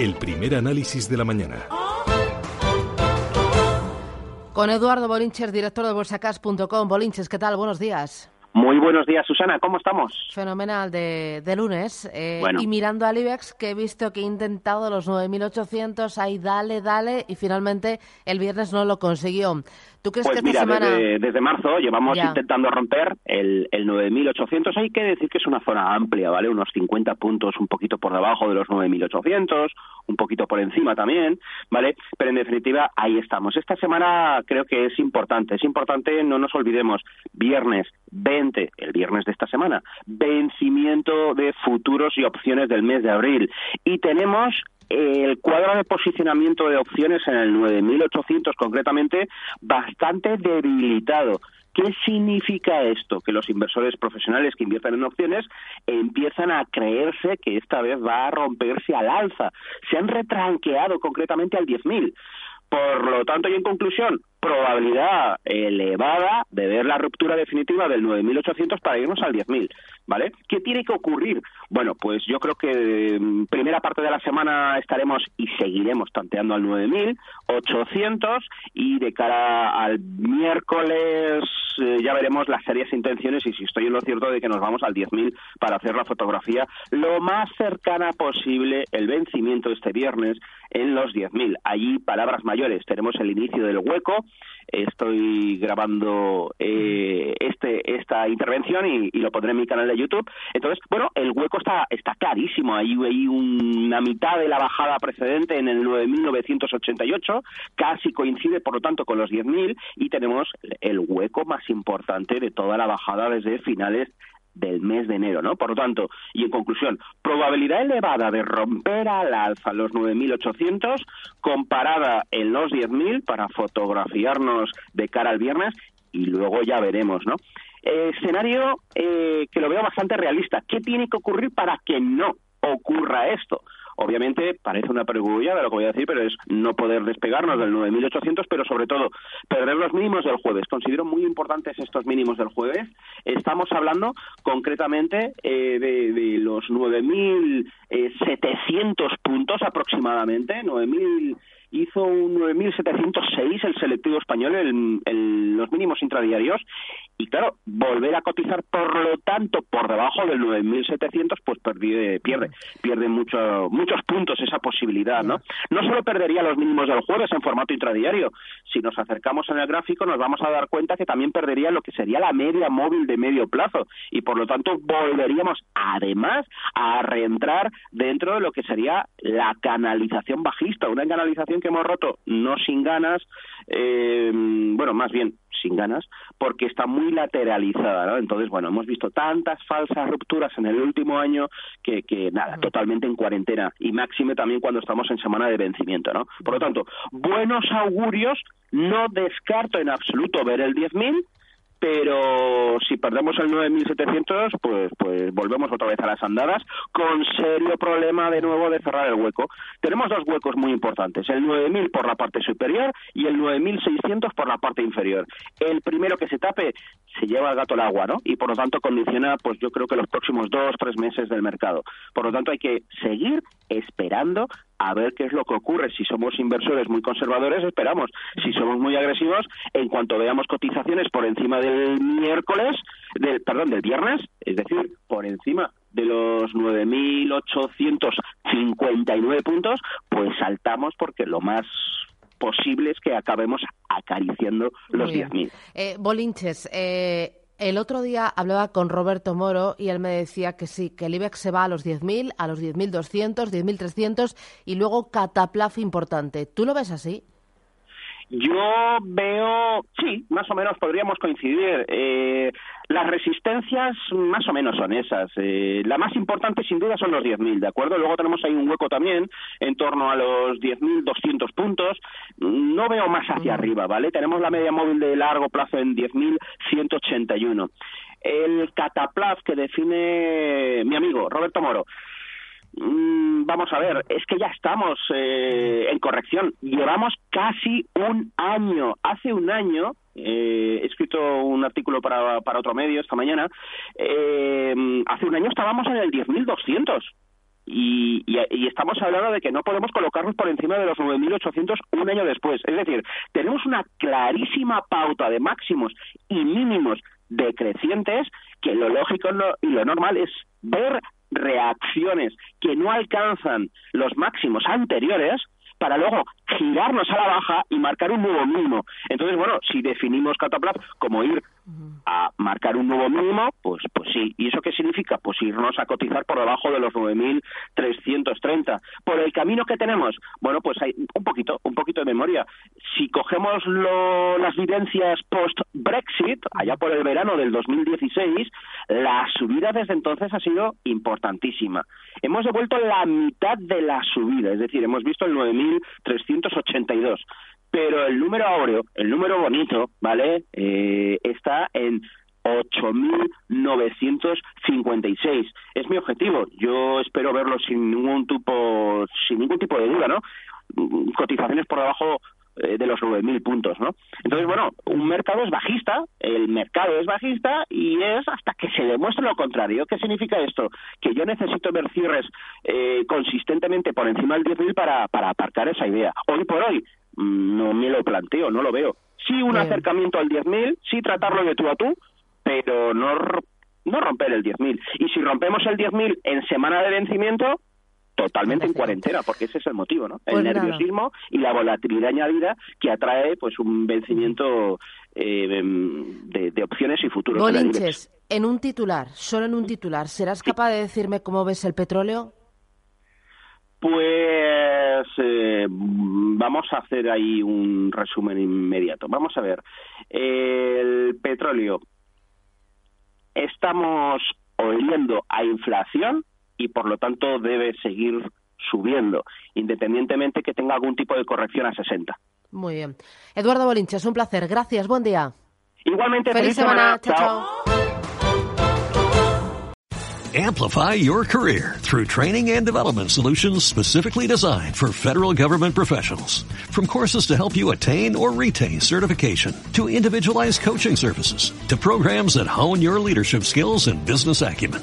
El primer análisis de la mañana. Con Eduardo Bolinches, director de bolsacas.com. Bolinches, ¿qué tal? Buenos días. Buenos días, Susana. ¿Cómo estamos? Fenomenal de, de lunes. Eh, Y mirando al IBEX, que he visto que he intentado los 9.800, ahí dale, dale, y finalmente el viernes no lo consiguió. ¿Tú crees pues que esta mira, semana... desde, desde, marzo llevamos Ya. intentando romper el, el 9.800. Hay que decir que es una zona amplia, ¿vale? Unos 50 puntos, un poquito por debajo de los 9.800, un poquito por encima también, ¿vale? Pero en definitiva, ahí estamos. Esta semana creo que es importante. Es importante, no nos olvidemos, viernes 20, el viernes de esta semana, vencimiento de futuros y opciones del mes de abril. Y tenemos el cuadro de posicionamiento de opciones en el 9.800 concretamente bastante debilitado. ¿Qué significa esto? Que los inversores profesionales que invierten en opciones empiezan a creerse que esta vez va a romperse al alza. Se han retranqueado concretamente al 10.000. Por lo tanto, y en conclusión, probabilidad elevada de ver la ruptura definitiva del 9.800 para irnos al 10.000, ¿vale? ¿Qué tiene que ocurrir? Bueno, pues yo creo que mm, primera parte de la semana estaremos y seguiremos tanteando al 9.800 y de cara al miércoles eh, ya veremos las serias intenciones y si estoy en lo cierto de que nos vamos al 10.000 para hacer la fotografía lo más cercana posible el vencimiento este viernes en los 10.000. Allí, palabras mayores, tenemos el inicio del hueco. Estoy grabando eh, este esta intervención y, y, lo pondré en mi canal de YouTube. Entonces, bueno, el hueco está está clarísimo. Hay, hay una mitad de la bajada precedente en el 9.988, casi coincide, por lo tanto, con los 10.000 y tenemos el hueco más importante de toda la bajada desde finales del mes de enero, ¿no? Por lo tanto, y en conclusión, probabilidad elevada de romper al alza los 9.800 comparada en los 10.000 para fotografiarnos de cara al viernes y luego ya veremos, ¿no? Eh, escenario eh, que lo veo bastante realista. ¿Qué tiene que ocurrir para que no ocurra esto? Obviamente parece una perogrullada lo que voy a decir, pero es no poder despegarnos del 9.800, pero sobre todo perder los mínimos del jueves. Considero muy importantes estos mínimos del jueves. Estamos hablando concretamente eh, de, de, los 9.700 puntos aproximadamente, 9.000 hizo un 9.706 el selectivo español en, los mínimos intradiarios y claro, volver a cotizar por lo tanto por debajo del 9.700 pues pierde, pierde, pierde mucho, muchos puntos esa posibilidad, ¿no? No solo perdería los mínimos del jueves en formato intradiario, si nos acercamos en el gráfico nos vamos a dar cuenta que también perdería lo que sería la media móvil de medio plazo. Y por lo tanto volveríamos además a reentrar dentro de lo que sería la canalización bajista, una canalización que hemos roto no sin ganas, eh, bueno, más bien sin ganas, porque está muy lateralizada, ¿no? Entonces, bueno, hemos visto tantas falsas rupturas en el último año que, que nada, totalmente en cuarentena y máxime también cuando estamos en semana de vencimiento, ¿no? Por lo tanto, buenos augurios, no descarto en absoluto ver el 10.000, pero si perdemos el 9.700, pues, pues volvemos otra vez a las andadas, con serio problema de nuevo de cerrar el hueco. Tenemos dos huecos muy importantes, el 9.000 por la parte superior y el 9.600 por la parte inferior. El primero que se tape se lleva el gato al agua, ¿no? Y por lo tanto condiciona, pues yo creo que los próximos dos, tres meses del mercado. Por lo tanto hay que seguir esperando a ver qué es lo que ocurre. Si somos inversores muy conservadores, esperamos. Si somos muy agresivos, en cuanto veamos cotizaciones por encima del miércoles, del, perdón, del viernes, es decir, por encima de los 9.859 puntos, pues saltamos porque lo más posible es que acabemos acariciando los 10.000. Eh, Bolinches, eh, el otro día hablaba con Roberto Moro y él me decía que sí, que el IBEX se va a los 10.000, a los 10.200, 10.300 y luego cataplaf importante. ¿Tú lo ves así? Yo veo, sí, más o menos podríamos coincidir. Eh, las resistencias más o menos son esas. Eh, la más importante sin duda son los 10.000, ¿de acuerdo? Luego tenemos ahí un hueco también en torno a los 10.200 puntos. No veo más hacia arriba, ¿vale? Tenemos la media móvil de largo plazo en 10.181. El cataplaz que define mi amigo Roberto Moro Mm, vamos a ver, es que ya estamos eh, en corrección. Llevamos casi un año. Hace un año eh, he escrito un artículo para, para otro medio esta mañana. Eh, hace un año estábamos en el 10.200. Y, y, y, estamos hablando de que no podemos colocarnos por encima de los 9.800 un año después. Es decir, tenemos una clarísima pauta de máximos y mínimos decrecientes que lo lógico y lo normal es ver reacciones que no alcanzan los máximos anteriores para luego girarnos a la baja y marcar un nuevo mínimo. Entonces, bueno, si definimos Cataplat como ir a marcar un nuevo mínimo, pues pues sí. ¿Y eso qué significa? Pues irnos a cotizar por debajo de los 9.330. Por el camino que tenemos, bueno, pues hay un poquito, un poquito de memoria. Si cogemos las vivencias post-Brexit, allá por el verano del 2016, la subida desde entonces ha sido importantísima. Hemos devuelto la mitad de la subida, es decir, hemos visto el 9.382 pero el número áureo, el número bonito, ¿vale? Eh, está en 8.956. Es mi objetivo. Yo espero verlo sin ningún tipo, sin ningún tipo de duda, ¿no? Cotizaciones por debajo de los 9.000 puntos, ¿no? Entonces, bueno, un mercado es bajista, el mercado es bajista y es hasta que se demuestre lo contrario. ¿Qué significa esto? Que yo necesito ver cierres eh, consistentemente por encima del 10.000 para, para aparcar esa idea. Hoy por hoy, mm, no me lo planteo, no lo veo. Sí un acercamiento al 10.000, sí tratarlo de tú a tú, pero no, no romper el 10.000. Y si rompemos el 10.000 en semana de vencimiento, totalmente en cuarentena, porque ese es el motivo, ¿no? el pues nerviosismo y la volatilidad añadida que atrae pues un vencimiento eh, de, opciones y futuros. Bolinches, en un titular, solo en un titular, ¿serás capaz de decirme cómo ves el petróleo? Pues eh, vamos a hacer ahí un resumen inmediato. Vamos a ver. El petróleo. Estamos oliendo a inflación y por lo tanto debe seguir subiendo, independientemente que tenga algún tipo de corrección a 60. Muy bien. Eduardo Bolinches, un placer. Gracias. Buen día. Igualmente, feliz, semana. Chao, chao. Amplify your career through training and development solutions specifically designed for federal government professionals. From courses to help you attain or retain certification, to individualized coaching services, to programs that hone your leadership skills and business acumen,